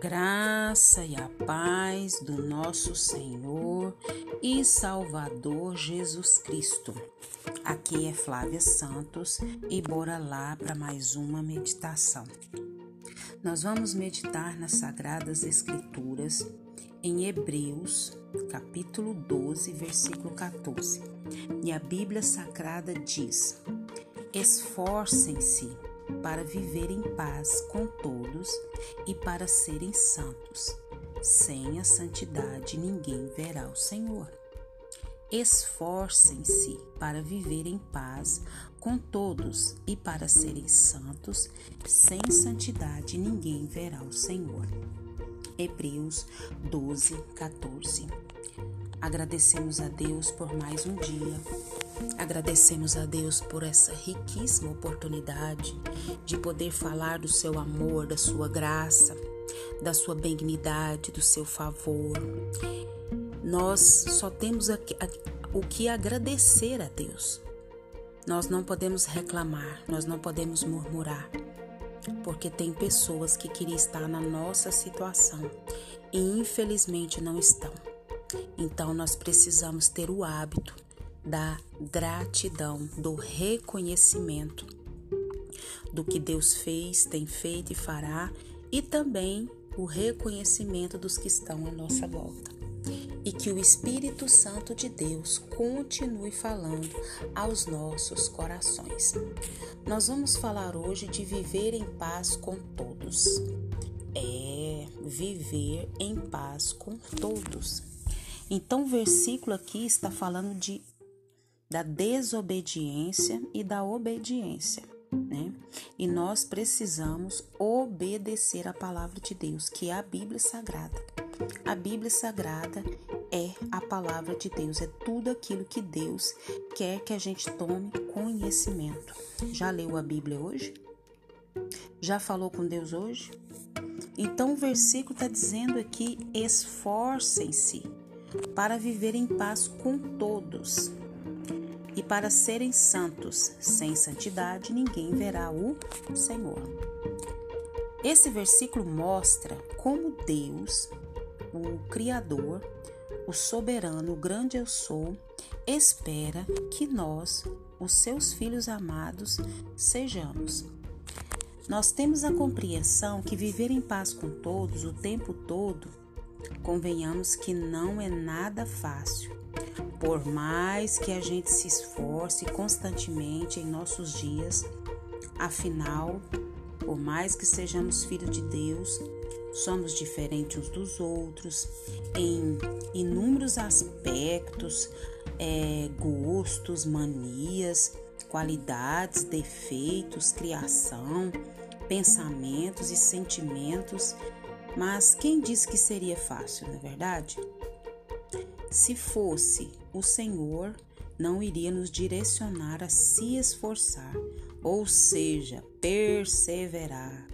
graça e a paz do nosso Senhor e Salvador Jesus Cristo. Aqui é Flávia Santos e bora lá para mais uma meditação. Nós vamos meditar nas Sagradas Escrituras em Hebreus, capítulo 12, versículo 14. E a Bíblia Sagrada diz: Esforcem-se para viver em paz com todos e para serem santos. Sem a santidade ninguém verá o Senhor. Esforcem-se para viver em paz com todos e para serem santos. Sem santidade ninguém verá o Senhor. Hebreus 12, 14. Agradecemos a Deus por mais um dia Agradecemos a Deus por essa riquíssima oportunidade de poder falar do seu amor, da sua graça, da sua benignidade, do seu favor. Nós só temos o que agradecer a Deus. Nós não podemos reclamar, nós não podemos murmurar, porque tem pessoas que queriam estar na nossa situação e infelizmente não estão. Então nós precisamos ter o hábito da gratidão, do reconhecimento do que Deus fez, tem feito e fará, e também o reconhecimento dos que estão à nossa volta. E que o Espírito Santo de Deus continue falando aos nossos corações. Nós vamos falar hoje de viver em paz com todos. É, viver em paz com todos. Então, o versículo aqui está falando de da desobediência e da obediência, né? E nós precisamos obedecer a palavra de Deus, que é a Bíblia Sagrada. A Bíblia Sagrada é a palavra de Deus, é tudo aquilo que Deus quer que a gente tome conhecimento. Já leu a Bíblia hoje? Já falou com Deus hoje? Então o versículo está dizendo aqui: esforcem-se para viver em paz com todos e para serem santos. Sem santidade ninguém verá o Senhor. Esse versículo mostra como Deus, o Criador, o soberano, o grande eu sou, espera que nós, os seus filhos amados, sejamos. Nós temos a compreensão que viver em paz com todos o tempo todo, convenhamos que não é nada fácil. Por mais que a gente se esforce constantemente em nossos dias, afinal, por mais que sejamos filhos de Deus, somos diferentes uns dos outros em inúmeros aspectos, é, gostos, manias, qualidades, defeitos, criação, pensamentos e sentimentos. Mas quem disse que seria fácil, não é verdade? Se fosse o Senhor, não iria nos direcionar a se esforçar, ou seja, perseverar.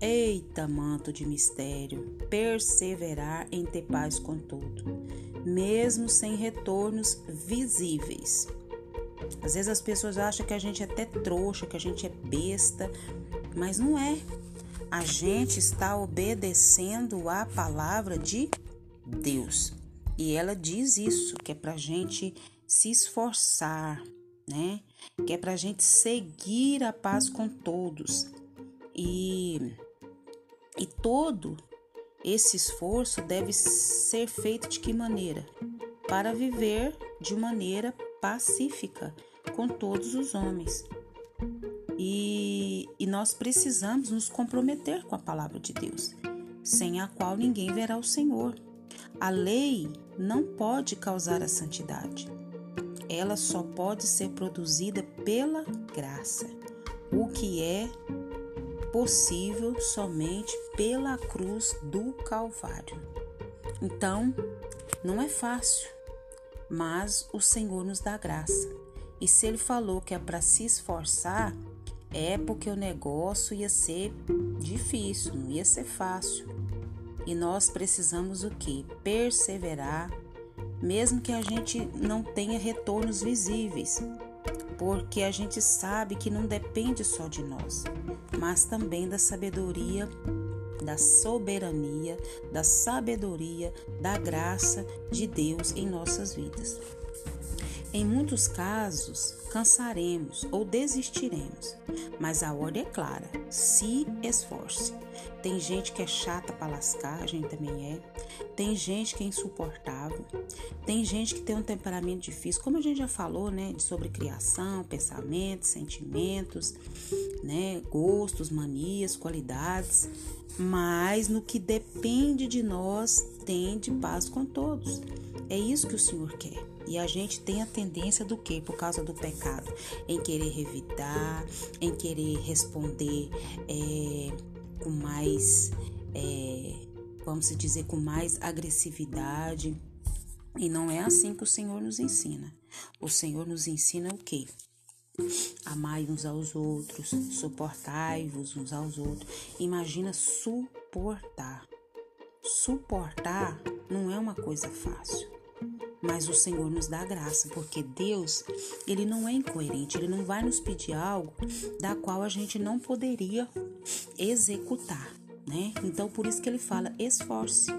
Eita, manto de mistério, perseverar em ter paz com tudo, mesmo sem retornos visíveis. Às vezes as pessoas acham que a gente é até trouxa, que a gente é besta, mas não é. A gente está obedecendo a palavra de Deus. E ela diz isso, que é para a gente se esforçar, né? Que é para a gente seguir a paz com todos. E, e todo esse esforço deve ser feito de que maneira? Para viver de maneira pacífica com todos os homens. E, e nós precisamos nos comprometer com a palavra de Deus, sem a qual ninguém verá o Senhor. A lei não pode causar a santidade. Ela só pode ser produzida pela graça, o que é possível somente pela cruz do Calvário. Então, não é fácil, mas o Senhor nos dá graça. E se ele falou que é para se esforçar, é porque o negócio ia ser difícil, não ia ser fácil. E nós precisamos o que? Perseverar, mesmo que a gente não tenha retornos visíveis, porque a gente sabe que não depende só de nós, mas também da sabedoria da soberania, da sabedoria, da graça de Deus em nossas vidas. Em muitos casos, cansaremos ou desistiremos, mas a ordem é clara: se esforce. Tem gente que é chata para lascar, a gente também é. Tem gente que é insuportável. Tem gente que tem um temperamento difícil, como a gente já falou, né, sobre criação, pensamentos, sentimentos, né, gostos, manias, qualidades. Mas no que depende de nós, tem de paz com todos. É isso que o Senhor quer. E a gente tem a tendência do que? Por causa do pecado, em querer revidar, em querer responder é, com mais, é, vamos dizer, com mais agressividade. E não é assim que o Senhor nos ensina. O Senhor nos ensina o quê? Amai uns aos outros, suportai-vos uns aos outros. Imagina suportar. Suportar não é uma coisa fácil mas o Senhor nos dá graça, porque Deus, ele não é incoerente, ele não vai nos pedir algo da qual a gente não poderia executar, né? Então por isso que ele fala: esforce.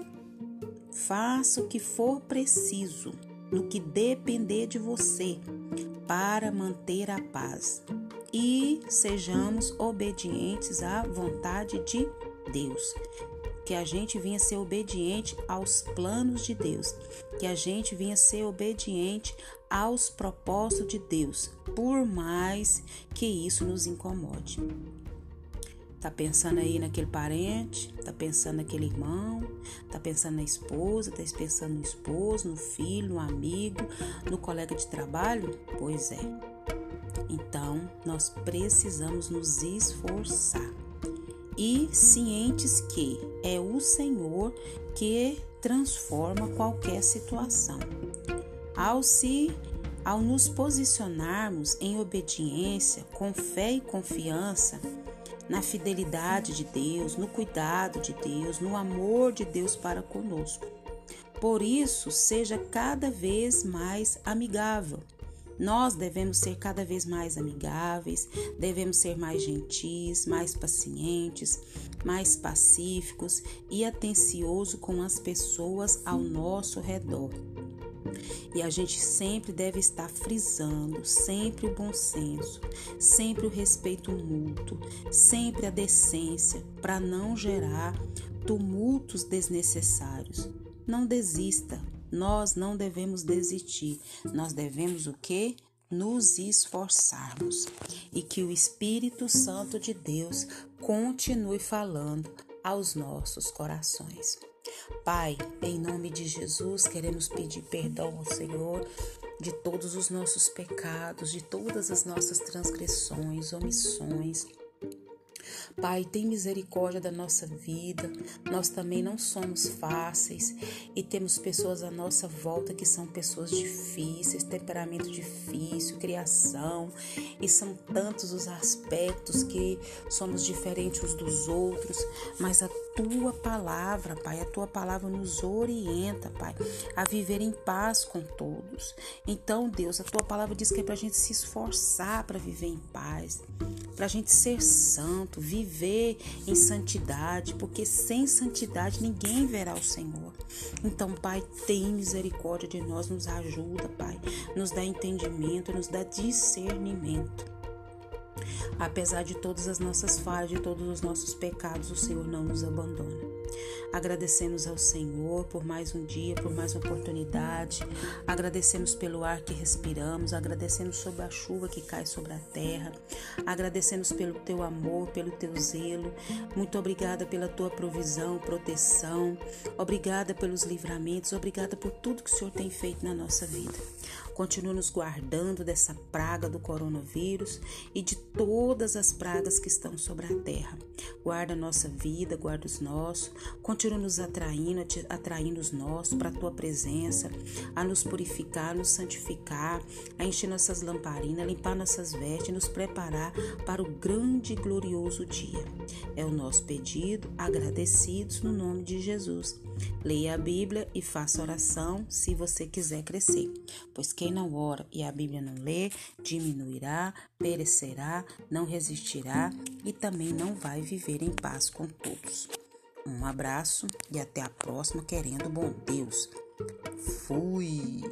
Faça o que for preciso, no que depender de você, para manter a paz. E sejamos obedientes à vontade de Deus que a gente vinha ser obediente aos planos de Deus, que a gente vinha ser obediente aos propósitos de Deus, por mais que isso nos incomode. Tá pensando aí naquele parente, tá pensando naquele irmão, tá pensando na esposa, tá pensando no esposo, no filho, no amigo, no colega de trabalho? Pois é. Então, nós precisamos nos esforçar e cientes que é o Senhor que transforma qualquer situação. Ao se ao nos posicionarmos em obediência, com fé e confiança na fidelidade de Deus, no cuidado de Deus, no amor de Deus para conosco. Por isso, seja cada vez mais amigável nós devemos ser cada vez mais amigáveis, devemos ser mais gentis, mais pacientes, mais pacíficos e atenciosos com as pessoas ao nosso redor. E a gente sempre deve estar frisando, sempre o bom senso, sempre o respeito mútuo, sempre a decência, para não gerar tumultos desnecessários. Não desista, nós não devemos desistir. Nós devemos o quê? Nos esforçarmos. E que o Espírito Santo de Deus continue falando aos nossos corações. Pai, em nome de Jesus, queremos pedir perdão ao Senhor de todos os nossos pecados, de todas as nossas transgressões, omissões Pai, tem misericórdia da nossa vida. Nós também não somos fáceis e temos pessoas à nossa volta que são pessoas difíceis, temperamento difícil, criação, e são tantos os aspectos que somos diferentes uns dos outros, mas a tua palavra, Pai, a tua palavra nos orienta, Pai, a viver em paz com todos. Então, Deus, a tua palavra diz que é para a gente se esforçar para viver em paz, para a gente ser santo, viver em santidade, porque sem santidade ninguém verá o Senhor. Então, Pai, tem misericórdia de nós, nos ajuda, Pai, nos dá entendimento, nos dá discernimento. Apesar de todas as nossas falhas, de todos os nossos pecados, o Senhor não nos abandona. Agradecemos ao Senhor por mais um dia, por mais uma oportunidade. Agradecemos pelo ar que respiramos, agradecemos sobre a chuva que cai sobre a terra. Agradecemos pelo teu amor, pelo teu zelo. Muito obrigada pela tua provisão, proteção. Obrigada pelos livramentos, obrigada por tudo que o Senhor tem feito na nossa vida. Continua nos guardando dessa praga do coronavírus e de todas as pragas que estão sobre a terra. Guarda a nossa vida, guarda os nossos. Continua nos atraindo, atraindo os nossos para a tua presença, a nos purificar, a nos santificar, a encher nossas lamparinas, a limpar nossas vestes, nos preparar para o grande e glorioso dia. É o nosso pedido, agradecidos no nome de Jesus. Leia a Bíblia e faça oração se você quiser crescer, pois quem não ora e a Bíblia não lê, diminuirá, perecerá, não resistirá e também não vai viver em paz com todos. Um abraço e até a próxima, querendo bom Deus. Fui!